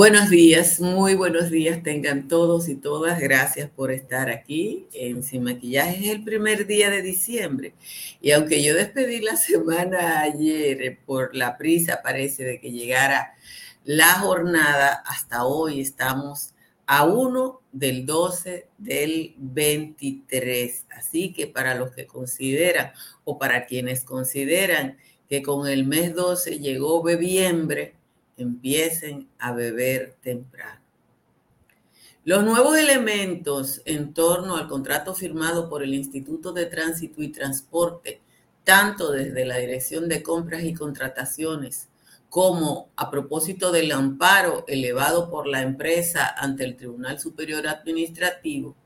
Buenos días, muy buenos días tengan todos y todas. Gracias por estar aquí en Sin Maquillaje. Es el primer día de diciembre y aunque yo despedí la semana ayer eh, por la prisa, parece de que llegara la jornada, hasta hoy estamos a 1 del 12 del 23. Así que para los que consideran o para quienes consideran que con el mes 12 llegó bebiembre, empiecen a beber temprano. Los nuevos elementos en torno al contrato firmado por el Instituto de Tránsito y Transporte, tanto desde la Dirección de Compras y Contrataciones como a propósito del amparo elevado por la empresa ante el Tribunal Superior Administrativo,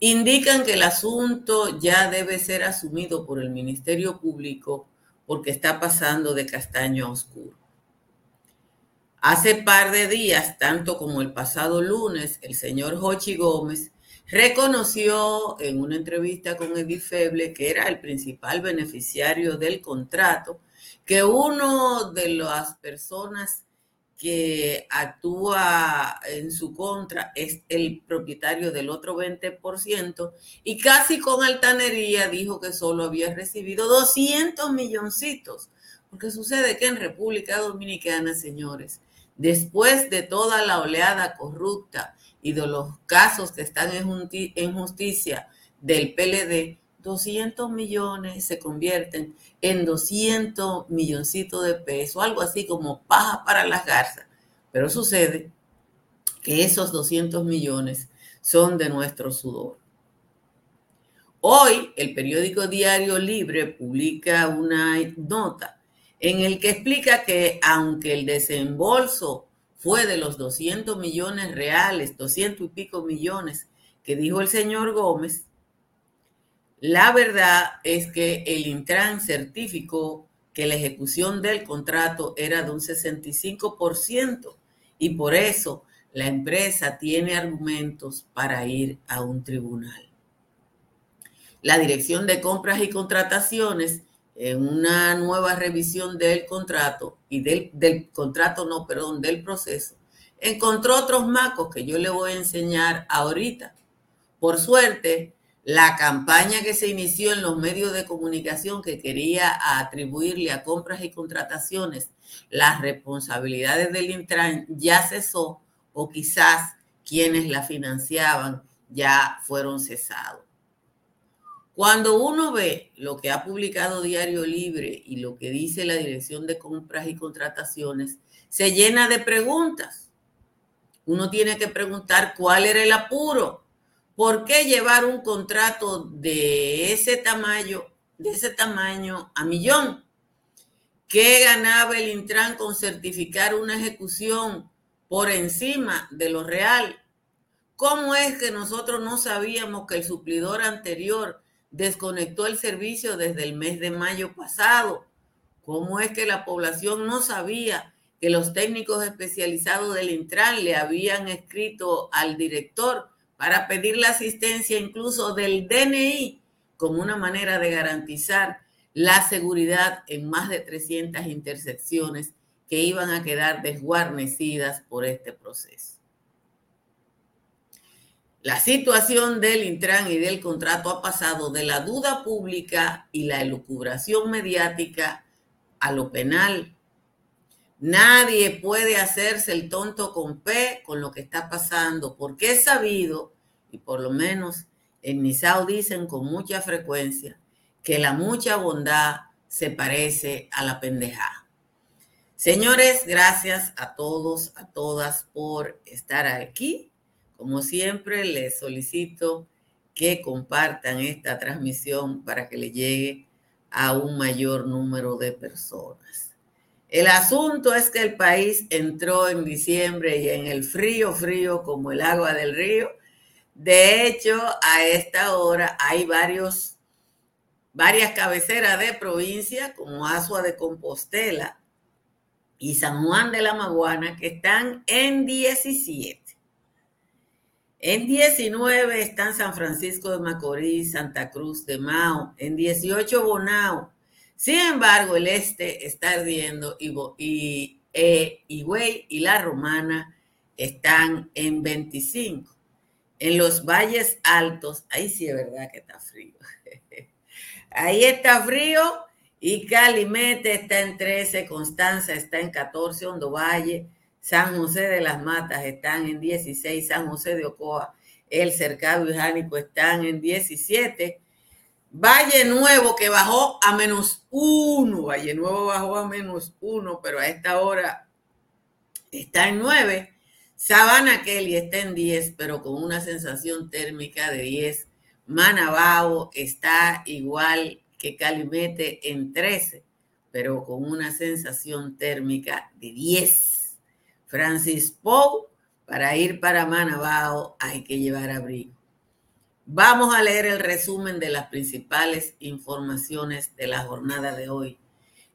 indican que el asunto ya debe ser asumido por el Ministerio Público porque está pasando de castaño a oscuro. Hace par de días, tanto como el pasado lunes, el señor Jochi Gómez reconoció en una entrevista con Edith Feble, que era el principal beneficiario del contrato, que uno de las personas que actúa en su contra es el propietario del otro 20% y casi con altanería dijo que solo había recibido 200 milloncitos. Porque sucede que en República Dominicana, señores, después de toda la oleada corrupta y de los casos que están en justicia del PLD, 200 millones se convierten en 200 milloncitos de pesos, algo así como paja para las garzas. Pero sucede que esos 200 millones son de nuestro sudor. Hoy el periódico Diario Libre publica una nota en el que explica que aunque el desembolso fue de los 200 millones reales, 200 y pico millones que dijo el señor Gómez, la verdad es que el Intran certificó que la ejecución del contrato era de un 65% y por eso la empresa tiene argumentos para ir a un tribunal. La Dirección de Compras y Contrataciones en una nueva revisión del contrato y del, del, contrato, no, perdón, del proceso, encontró otros macos que yo le voy a enseñar ahorita. Por suerte, la campaña que se inició en los medios de comunicación que quería atribuirle a compras y contrataciones las responsabilidades del Intran ya cesó o quizás quienes la financiaban ya fueron cesados. Cuando uno ve lo que ha publicado Diario Libre y lo que dice la Dirección de Compras y Contrataciones, se llena de preguntas. Uno tiene que preguntar cuál era el apuro. ¿Por qué llevar un contrato de ese tamaño, de ese tamaño a millón? ¿Qué ganaba el Intran con certificar una ejecución por encima de lo real? ¿Cómo es que nosotros no sabíamos que el suplidor anterior desconectó el servicio desde el mes de mayo pasado. ¿Cómo es que la población no sabía que los técnicos especializados del Intran le habían escrito al director para pedir la asistencia incluso del DNI como una manera de garantizar la seguridad en más de 300 intersecciones que iban a quedar desguarnecidas por este proceso? La situación del Intran y del contrato ha pasado de la duda pública y la elucubración mediática a lo penal. Nadie puede hacerse el tonto con P con lo que está pasando, porque es sabido, y por lo menos en Misao dicen con mucha frecuencia, que la mucha bondad se parece a la pendejada. Señores, gracias a todos, a todas por estar aquí como siempre, les solicito que compartan esta transmisión para que le llegue a un mayor número de personas. El asunto es que el país entró en diciembre y en el frío, frío como el agua del río. De hecho, a esta hora hay varios, varias cabeceras de provincia, como Asua de Compostela y San Juan de la Maguana, que están en 17. En 19 están San Francisco de Macorís, Santa Cruz de Mao, en 18 Bonao. Sin embargo, el este está ardiendo y, y, e, y La Romana están en 25. En los valles altos, ahí sí es verdad que está frío. Ahí está frío y Calimete está en 13, Constanza está en 14, Hondo Valle, San José de las Matas están en 16, San José de Ocoa, El Cercado y Jánico están en 17. Valle Nuevo que bajó a menos 1, Valle Nuevo bajó a menos 1, pero a esta hora está en 9. Sabana Kelly está en 10, pero con una sensación térmica de 10. Manabao está igual que Calimete en 13, pero con una sensación térmica de 10. Francis Pou, para ir para Manabao hay que llevar abrigo. Vamos a leer el resumen de las principales informaciones de la jornada de hoy.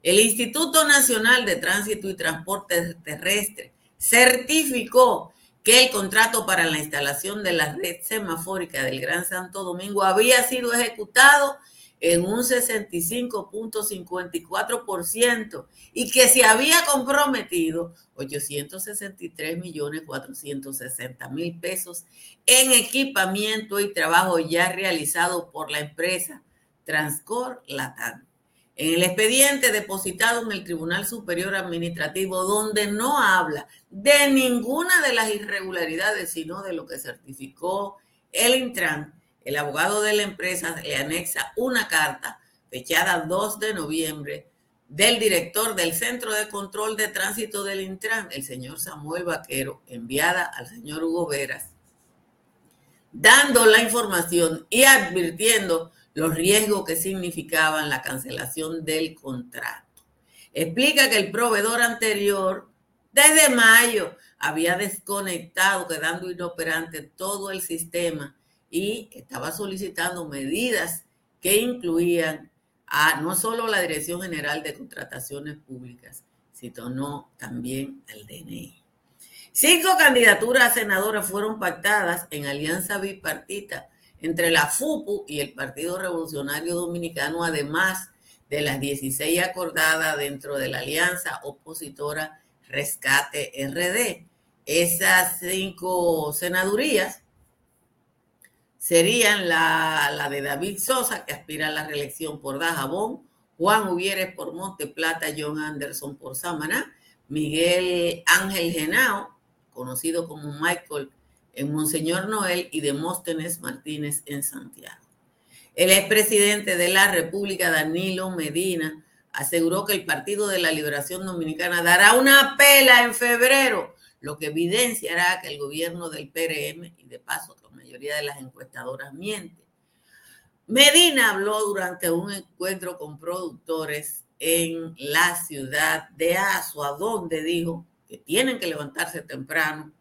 El Instituto Nacional de Tránsito y Transporte Terrestre certificó que el contrato para la instalación de la red semafórica del Gran Santo Domingo había sido ejecutado en un 65.54% y que se había comprometido 863 millones 460 mil pesos en equipamiento y trabajo ya realizado por la empresa Transcor Latam. En el expediente depositado en el Tribunal Superior Administrativo, donde no habla de ninguna de las irregularidades, sino de lo que certificó el Intran, el abogado de la empresa le anexa una carta fechada 2 de noviembre del director del Centro de Control de Tránsito del Intran, el señor Samuel Vaquero, enviada al señor Hugo Veras, dando la información y advirtiendo los riesgos que significaban la cancelación del contrato. Explica que el proveedor anterior, desde mayo, había desconectado, quedando inoperante todo el sistema y estaba solicitando medidas que incluían a no solo la Dirección General de Contrataciones Públicas, sino también al DNI. Cinco candidaturas a senadoras fueron pactadas en alianza bipartita entre la FUPU y el Partido Revolucionario Dominicano, además de las 16 acordadas dentro de la alianza opositora Rescate RD. Esas cinco senadurías serían la, de David Sosa, que aspira a la reelección por Dajabón, Juan Uvieres por Monte Plata, John Anderson por Samaná, Miguel Ángel Genao, conocido como Michael en Monseñor Noel y Demóstenes Martínez en Santiago. El expresidente de la República, Danilo Medina, aseguró que el Partido de la Liberación Dominicana dará una pela en febrero, lo que evidenciará que el gobierno del PRM, y de paso la mayoría de las encuestadoras miente. Medina habló durante un encuentro con productores en la ciudad de Asua, donde dijo que tienen que levantarse temprano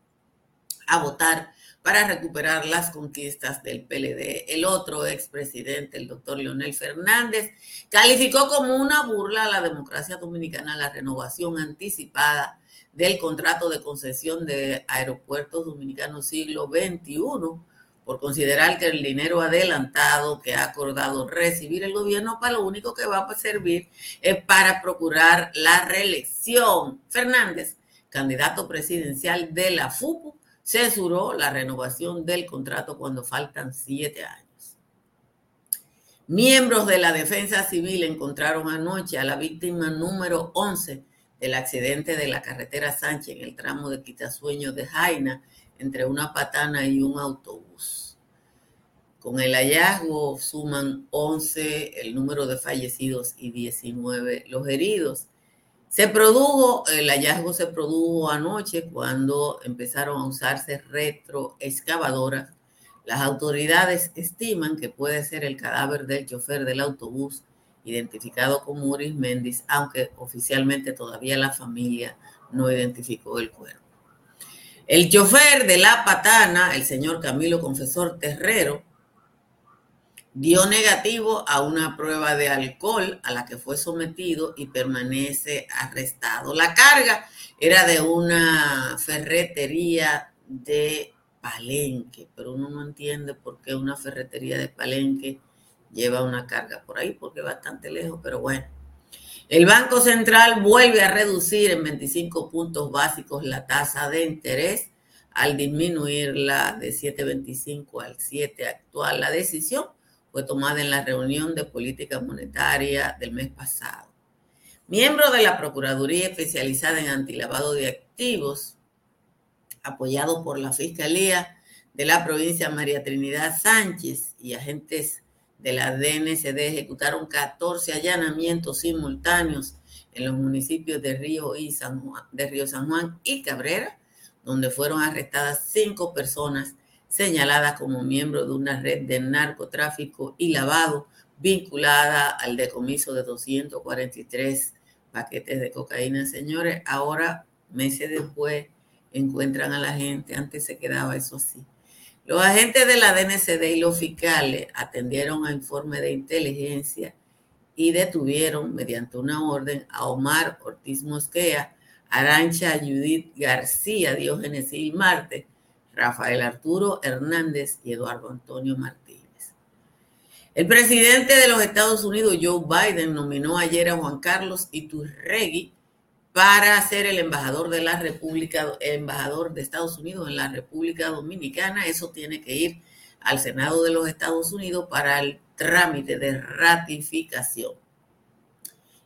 a votar para recuperar las conquistas del PLD. El otro expresidente, el doctor Leonel Fernández, calificó como una burla a la democracia dominicana la renovación anticipada del contrato de concesión de aeropuertos dominicanos siglo XXI por considerar que el dinero adelantado que ha acordado recibir el gobierno para lo único que va a servir es para procurar la reelección. Fernández, candidato presidencial de la FUPU, censuró la renovación del contrato cuando faltan siete años. Miembros de la defensa civil encontraron anoche a la víctima número 11 del accidente de la carretera Sánchez en el tramo de Quitasueño de Jaina entre una patana y un autobús. Con el hallazgo suman 11 el número de fallecidos y 19 los heridos. Se produjo, el hallazgo se produjo anoche cuando empezaron a usarse retroexcavadoras. Las autoridades estiman que puede ser el cadáver del chofer del autobús, identificado como Uris Méndez, aunque oficialmente todavía la familia no identificó el cuerpo. El chofer de la patana, el señor Camilo Confesor Terrero, dio negativo a una prueba de alcohol a la que fue sometido y permanece arrestado. La carga era de una ferretería de Palenque, pero uno no entiende por qué una ferretería de Palenque lleva una carga por ahí, porque es bastante lejos, pero bueno. El Banco Central vuelve a reducir en 25 puntos básicos la tasa de interés al disminuirla de 7.25 al 7 actual. La decisión fue tomada en la reunión de política monetaria del mes pasado. Miembro de la Procuraduría especializada en antilavado de activos, apoyado por la Fiscalía de la provincia María Trinidad Sánchez y agentes de la DNCD ejecutaron 14 allanamientos simultáneos en los municipios de Río, y San Juan, de Río San Juan y Cabrera, donde fueron arrestadas cinco personas señaladas como miembros de una red de narcotráfico y lavado vinculada al decomiso de 243 paquetes de cocaína. Señores, ahora, meses después, encuentran a la gente, antes se quedaba eso así. Los agentes de la DNCD y los fiscales atendieron a informe de inteligencia y detuvieron mediante una orden a Omar Ortiz Mosquea, Arancha Judith García, Diógenes Gil Marte, Rafael Arturo Hernández y Eduardo Antonio Martínez. El presidente de los Estados Unidos, Joe Biden, nominó ayer a Juan Carlos Iturregui para ser el embajador de la República, el embajador de Estados Unidos en la República Dominicana. Eso tiene que ir al Senado de los Estados Unidos para el trámite de ratificación.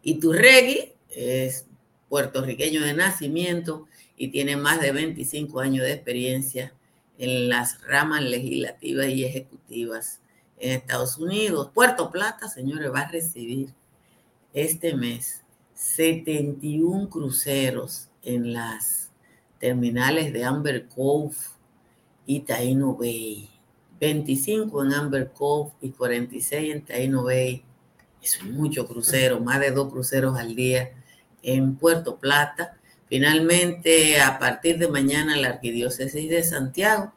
Iturregui es puertorriqueño de nacimiento y tiene más de 25 años de experiencia en las ramas legislativas y ejecutivas en Estados Unidos. Puerto Plata, señores, va a recibir este mes 71 cruceros en las terminales de Amber Cove y Taino Bay. 25 en Amber Cove y 46 en Taino Bay. Es mucho crucero, más de dos cruceros al día en Puerto Plata. Finalmente, a partir de mañana, la Arquidiócesis de Santiago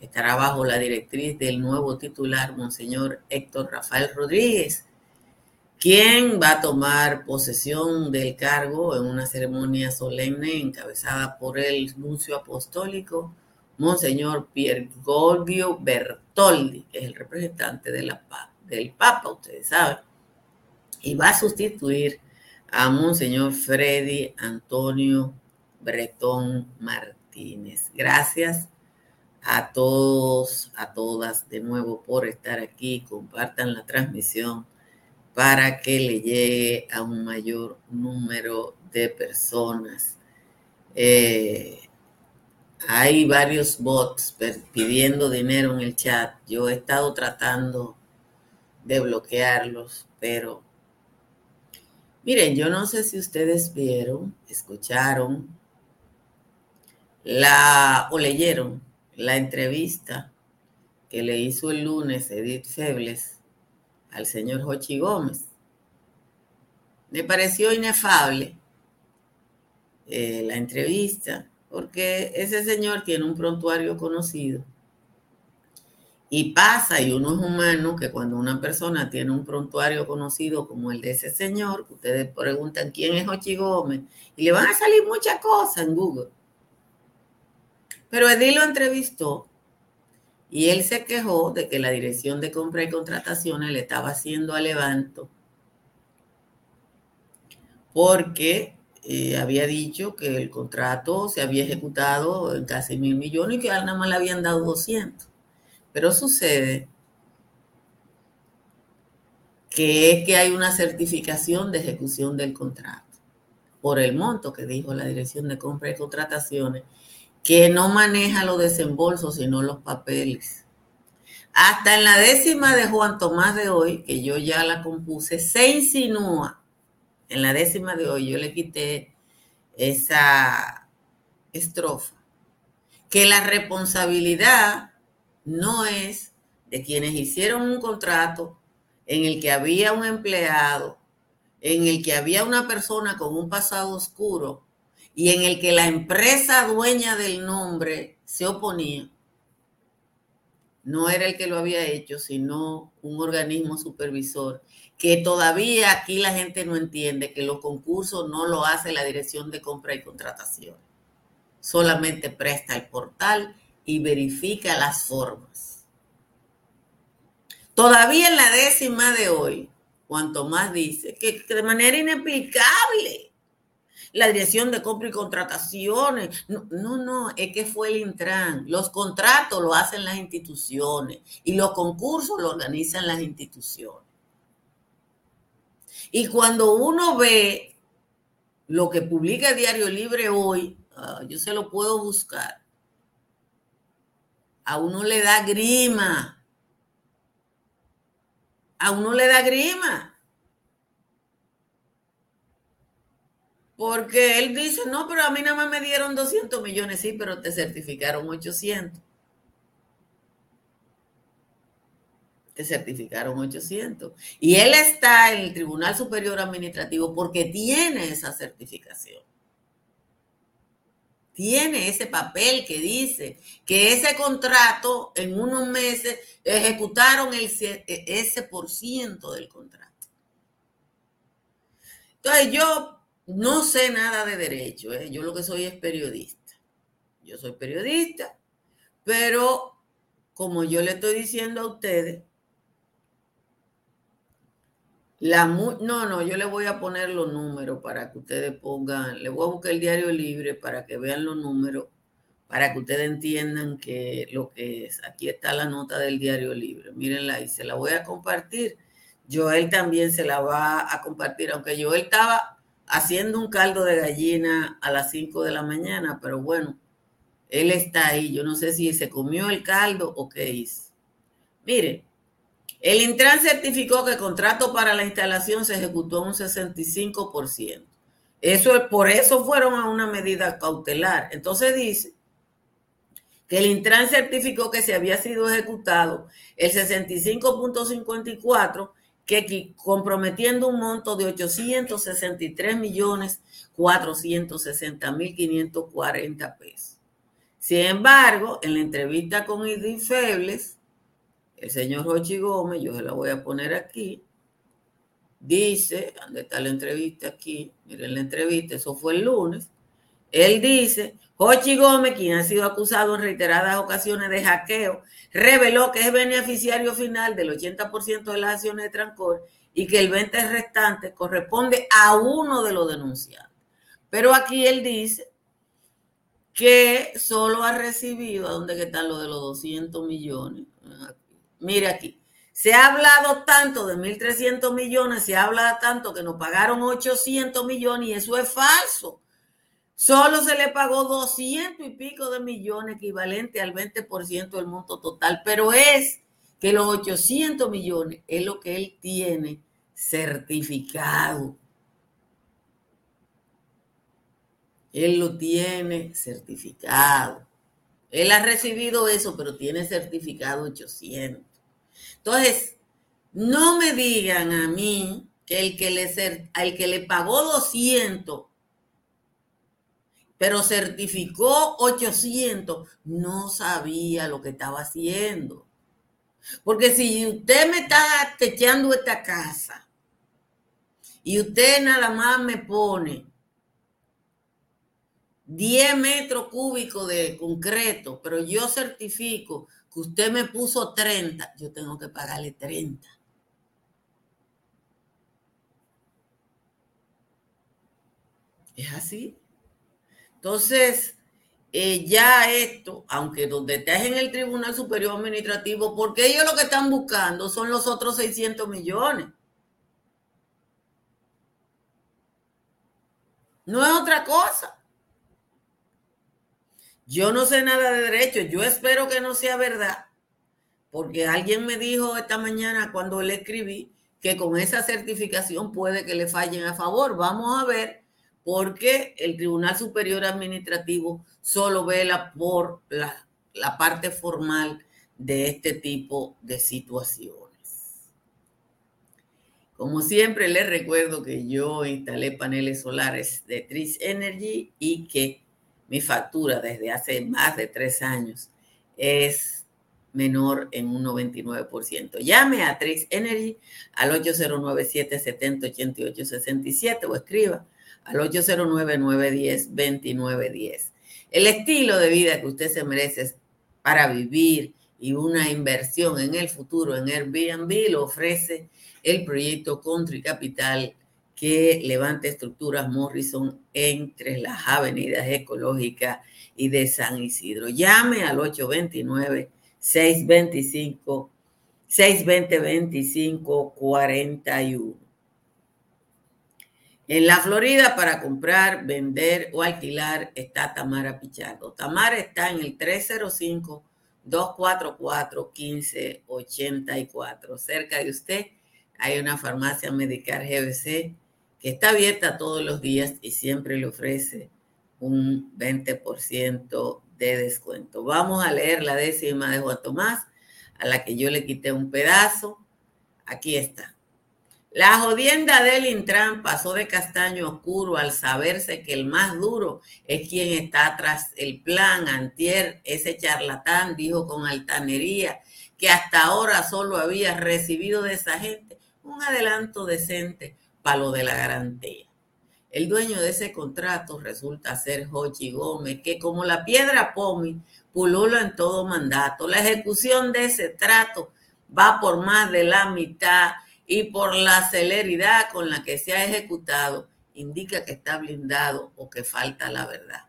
estará bajo la directriz del nuevo titular, Monseñor Héctor Rafael Rodríguez, quien va a tomar posesión del cargo en una ceremonia solemne encabezada por el nuncio apostólico, Monseñor Piergolvio Bertoldi, que es el representante del Papa, ustedes saben, y va a sustituir a Monseñor Freddy Antonio Bretón Martínez. Gracias a todos, a todas de nuevo por estar aquí. Compartan la transmisión para que le llegue a un mayor número de personas. Eh, hay varios bots pidiendo dinero en el chat. Yo he estado tratando de bloquearlos, pero Miren, yo no sé si ustedes vieron, escucharon la o leyeron la entrevista que le hizo el lunes Edith Febles al señor Jochi Gómez. Me pareció inefable eh, la entrevista porque ese señor tiene un prontuario conocido y pasa, y uno es humano, que cuando una persona tiene un prontuario conocido como el de ese señor, ustedes preguntan quién es Ochi Gómez, y le van a salir muchas cosas en Google. Pero Edil lo entrevistó y él se quejó de que la dirección de compra y contrataciones le estaba haciendo a Levanto porque eh, había dicho que el contrato se había ejecutado en casi mil millones y que nada más le habían dado 200. Pero sucede que es que hay una certificación de ejecución del contrato por el monto que dijo la Dirección de Compra y Contrataciones, que no maneja los desembolsos, sino los papeles. Hasta en la décima de Juan Tomás de hoy, que yo ya la compuse, se insinúa, en la décima de hoy yo le quité esa estrofa, que la responsabilidad no es de quienes hicieron un contrato en el que había un empleado, en el que había una persona con un pasado oscuro y en el que la empresa dueña del nombre se oponía. No era el que lo había hecho, sino un organismo supervisor, que todavía aquí la gente no entiende que los concursos no lo hace la Dirección de Compra y Contratación. Solamente presta el portal y verifica las formas. Todavía en la décima de hoy, cuanto más dice que, de manera inexplicable, la dirección de compra y contrataciones. No, no, es que fue el Intran. Los contratos lo hacen las instituciones y los concursos lo organizan las instituciones. Y cuando uno ve lo que publica Diario Libre hoy, ah, yo se lo puedo buscar, a uno le da grima. A uno le da grima. Porque él dice, no, pero a mí nada más me dieron 200 millones, sí, pero te certificaron 800. Te certificaron 800. Y él está en el Tribunal Superior Administrativo porque tiene esa certificación. Tiene ese papel que dice que ese contrato en unos meses ejecutaron el, ese por ciento del contrato. Entonces yo no sé nada de derecho, ¿eh? yo lo que soy es periodista. Yo soy periodista, pero como yo le estoy diciendo a ustedes, no, no, yo le voy a poner los números para que ustedes pongan, le voy a buscar el diario libre para que vean los números, para que ustedes entiendan que lo que es. Aquí está la nota del diario libre, mírenla y se la voy a compartir. Joel también se la va a compartir, aunque Joel estaba haciendo un caldo de gallina a las 5 de la mañana, pero bueno, él está ahí. Yo no sé si se comió el caldo o qué hizo. Mire, el Intran certificó que el contrato para la instalación se ejecutó un 65%. Eso, por eso fueron a una medida cautelar. Entonces dice que el Intran certificó que se había sido ejecutado el 65.54 que comprometiendo un monto de 863 millones 460 mil 540 pesos. Sin embargo, en la entrevista con Idris Febles, el señor Jochi Gómez, yo se la voy a poner aquí, dice, ¿dónde está la entrevista aquí? Miren la entrevista, eso fue el lunes. Él dice, Jochi Gómez, quien ha sido acusado en reiteradas ocasiones de hackeo, reveló que es beneficiario final del 80% de las acciones de Trancor y que el 20% restante corresponde a uno de los denunciados. Pero aquí él dice que solo ha recibido, ¿a dónde están los de los 200 millones? Mire aquí, se ha hablado tanto de 1.300 millones, se habla tanto que nos pagaron 800 millones y eso es falso. Solo se le pagó 200 y pico de millones, equivalente al 20% del monto total, pero es que los 800 millones es lo que él tiene certificado. Él lo tiene certificado. Él ha recibido eso, pero tiene certificado 800. Entonces, no me digan a mí que el que le, al que le pagó 200 pero certificó 800, no sabía lo que estaba haciendo. Porque si usted me está techeando esta casa y usted nada más me pone 10 metros cúbicos de concreto, pero yo certifico que usted me puso 30, yo tengo que pagarle 30. ¿Es así? Entonces, eh, ya esto, aunque donde estés en el Tribunal Superior Administrativo, porque ellos lo que están buscando son los otros 600 millones. No es otra cosa. Yo no sé nada de derecho, yo espero que no sea verdad, porque alguien me dijo esta mañana cuando le escribí que con esa certificación puede que le fallen a favor. Vamos a ver porque el Tribunal Superior Administrativo solo vela por la, parte formal de este tipo de situaciones. Como siempre, les recuerdo que yo instalé paneles solares de Tris Energy y que mi factura desde hace más de tres años es menor en un 99%. Llame a Tris Energy al 809-770-8867 o escriba al 809-910-2910. El estilo de vida que usted se merece para vivir y una inversión en el futuro en Airbnb lo ofrece el proyecto Country Capital que levante estructuras Morrison entre las avenidas ecológicas y de San Isidro. Llame al 829 625 620 25 41. En la Florida, para comprar, vender o alquilar, está Tamara Pichardo. Tamara está en el 305-244-1584. Cerca de usted hay una farmacia Medicar GBC está abierta todos los días y siempre le ofrece un 20% de descuento. Vamos a leer la décima de Juan Tomás, a la que yo le quité un pedazo. Aquí está. La jodienda del Intran pasó de castaño oscuro al saberse que el más duro es quien está tras el plan. Antier, ese charlatán dijo con altanería que hasta ahora solo había recibido de esa gente un adelanto decente para lo de la garantía. El dueño de ese contrato resulta ser Jochi Gómez, que como la piedra Pomi pulula en todo mandato. La ejecución de ese trato va por más de la mitad y por la celeridad con la que se ha ejecutado, indica que está blindado o que falta la verdad.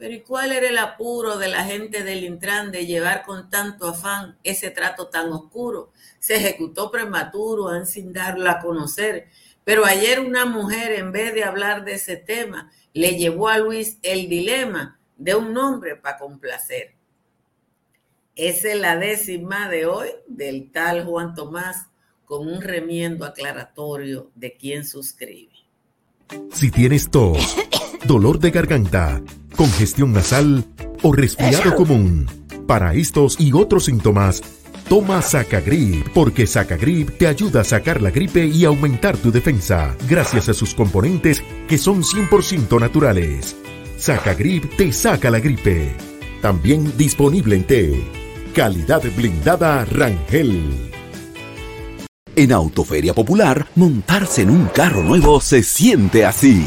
Pero ¿y cuál era el apuro de la gente del Intran de llevar con tanto afán ese trato tan oscuro? Se ejecutó prematuro, sin darlo a conocer. Pero ayer una mujer, en vez de hablar de ese tema, le llevó a Luis el dilema de un nombre para complacer. Esa es la décima de hoy del tal Juan Tomás con un remiendo aclaratorio de quien suscribe. Si tienes tos, dolor de garganta, congestión nasal o resfriado común, para estos y otros síntomas, toma Sacagrip, porque Sacagrip te ayuda a sacar la gripe y aumentar tu defensa, gracias a sus componentes que son 100% naturales. Sacagrip te saca la gripe. También disponible en té. Calidad blindada Rangel. En Autoferia Popular, montarse en un carro nuevo se siente así.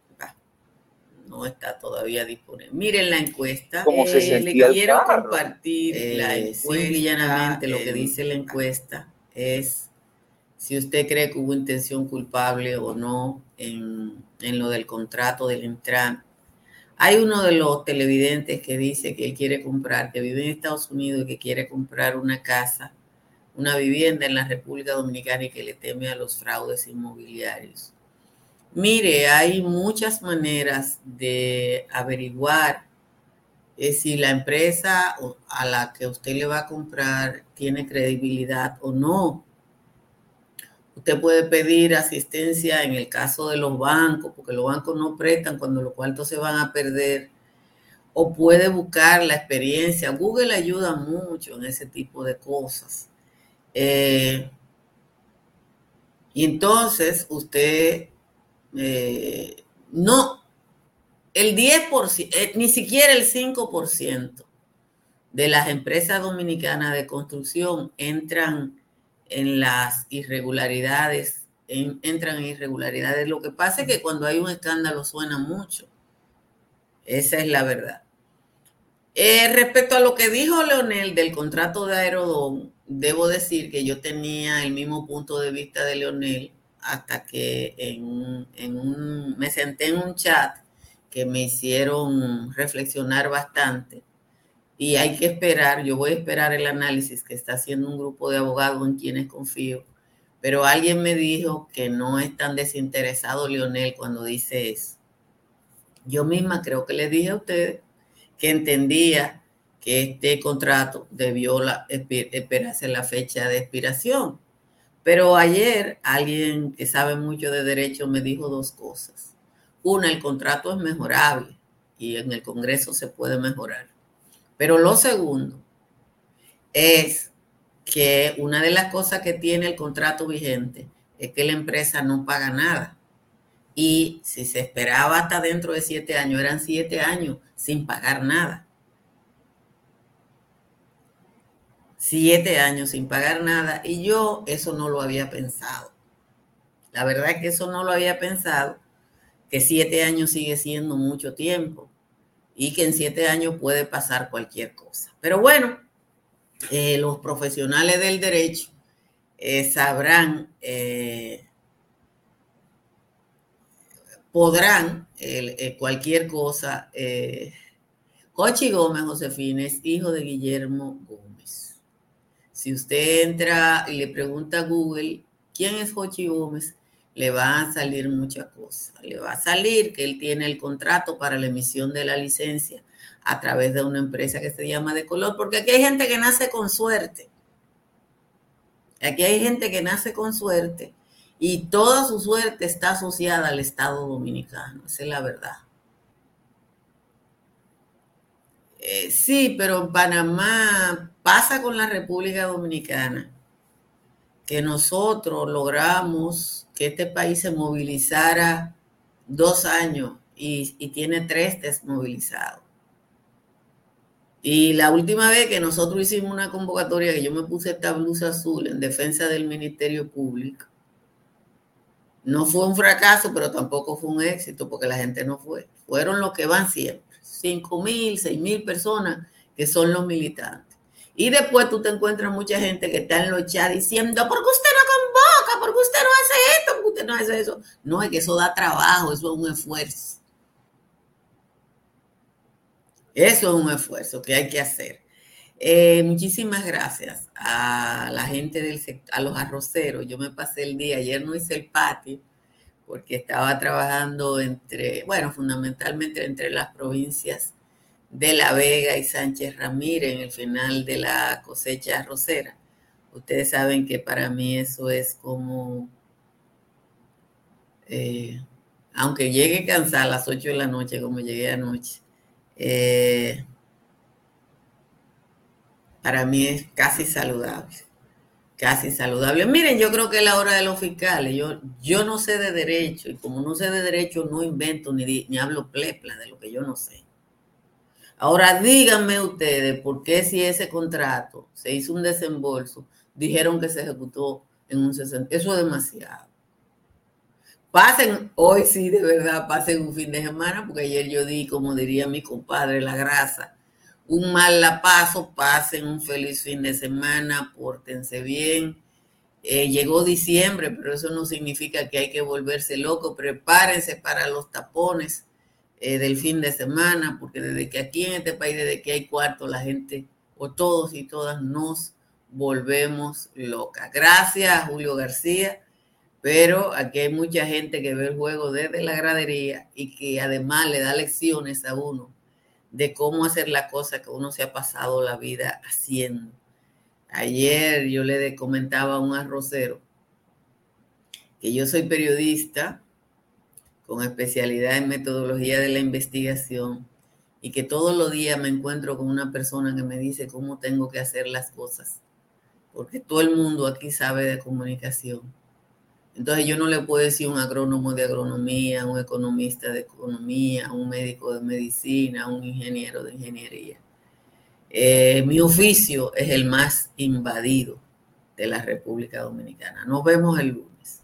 no está todavía disponible. Miren la encuesta. ¿Cómo se eh, Le quiero compartir eh, la encuesta. lo que dice la encuesta es si usted cree que hubo intención culpable o no en, en lo del contrato del Intran. Hay uno de los televidentes que dice que él quiere comprar, que vive en Estados Unidos y que quiere comprar una casa, una vivienda en la República Dominicana y que le teme a los fraudes inmobiliarios. Mire, hay muchas maneras de averiguar eh, si la empresa a la que usted le va a comprar tiene credibilidad o no. Usted puede pedir asistencia en el caso de los bancos, porque los bancos no prestan cuando los cuartos se van a perder. O puede buscar la experiencia. Google ayuda mucho en ese tipo de cosas. Eh, y entonces usted eh, no, el 10%, eh, ni siquiera el 5% de las empresas dominicanas de construcción entran en las irregularidades, entran en irregularidades. Lo que pasa es que cuando hay un escándalo suena mucho. Esa es la verdad. Eh, respecto a lo que dijo Leonel del contrato de Aerodón, debo decir que yo tenía el mismo punto de vista de Leonel hasta que en, un, me senté en un chat que me hicieron reflexionar bastante. Y hay que esperar, yo voy a esperar el análisis que está haciendo un grupo de abogados en quienes confío. Pero alguien me dijo que no es tan desinteresado Lionel cuando dice eso. Yo misma creo que le dije a ustedes que entendía que este contrato debió esperarse la fecha de expiración. Pero ayer alguien que sabe mucho de derecho me dijo dos cosas. Una, el contrato es mejorable y en el Congreso se puede mejorar. Pero lo segundo es que una de las cosas que tiene el contrato vigente es que la empresa no paga nada. Y si se esperaba hasta dentro de siete años, eran siete años sin pagar nada. Siete años sin pagar nada. Y yo eso no lo había pensado. La verdad es que eso no lo había pensado, que siete años sigue siendo mucho tiempo y que en siete años puede pasar cualquier cosa. Pero bueno, eh, los profesionales del derecho eh, sabrán eh, podrán cualquier cosa. Jochi Gómez Josefina es hijo de Guillermo Gómez. Si usted entra y le pregunta a Google quién es Jochi Gómez, le va a salir muchas cosas. Le va a salir que él tiene el contrato para la emisión de la licencia a través de una empresa que se llama De Color, porque aquí hay gente que nace con suerte. Aquí hay gente que nace con suerte y toda su suerte está asociada al Estado dominicano, esa es la verdad. Eh, sí, pero en Panamá pasa con la República Dominicana que nosotros logramos que este país se movilizara dos años y, tiene tres desmovilizados. Y la última vez que nosotros hicimos una convocatoria, que yo me puse esta blusa azul en defensa del Ministerio Público, no fue un fracaso, pero tampoco fue un éxito porque la gente no fue. Fueron los que van siempre. Cinco mil, seis mil personas que son los militantes. Y después tú te encuentras mucha gente que está en los chats diciendo, ¿por qué usted no convoca? ¿Por qué usted no hace esto? ¿Por qué usted no hace eso? No, es que eso da trabajo, eso es un esfuerzo. Eso es un esfuerzo que hay que hacer. Eh, muchísimas gracias a la gente del sector, a los arroceros. Yo me pasé el día, ayer no hice el patio porque estaba trabajando entre, bueno, fundamentalmente entre las provincias de La Vega y Sánchez Ramírez en el final de la cosecha arrocera. Ustedes saben que para mí eso es como, eh, aunque llegue cansada a las 8 de la noche como llegué anoche, eh, para mí es casi saludable. Casi saludable. Miren, yo creo que es la hora de los fiscales. Yo, yo no sé de derecho y como no sé de derecho no invento ni, ni hablo plepla de lo que yo no sé. Ahora díganme ustedes por qué si ese contrato se hizo un desembolso, dijeron que se ejecutó en un 60. Eso es demasiado. Pasen, hoy sí, de verdad, pasen un fin de semana, porque ayer yo di, como diría mi compadre, la grasa un mal la paso, pasen un feliz fin de semana, pórtense bien. Eh, llegó diciembre, pero eso no significa que hay que volverse loco. Prepárense para los tapones eh, del fin de semana, porque desde que aquí en este país, desde que hay cuarto, la gente, o todos y todas, nos volvemos locas. Gracias, Julio García. Pero aquí hay mucha gente que ve el juego desde la gradería y que además le da lecciones a uno de cómo hacer la cosa que uno se ha pasado la vida haciendo. Ayer yo le comentaba a un arrocero que yo soy periodista con especialidad en metodología de la investigación y que todos los días me encuentro con una persona que me dice cómo tengo que hacer las cosas, porque todo el mundo aquí sabe de comunicación entonces yo no le puedo decir un agrónomo de agronomía, un economista de economía, un médico de medicina, un ingeniero de ingeniería. Eh, mi oficio es el más invadido de la República Dominicana. Nos vemos el lunes.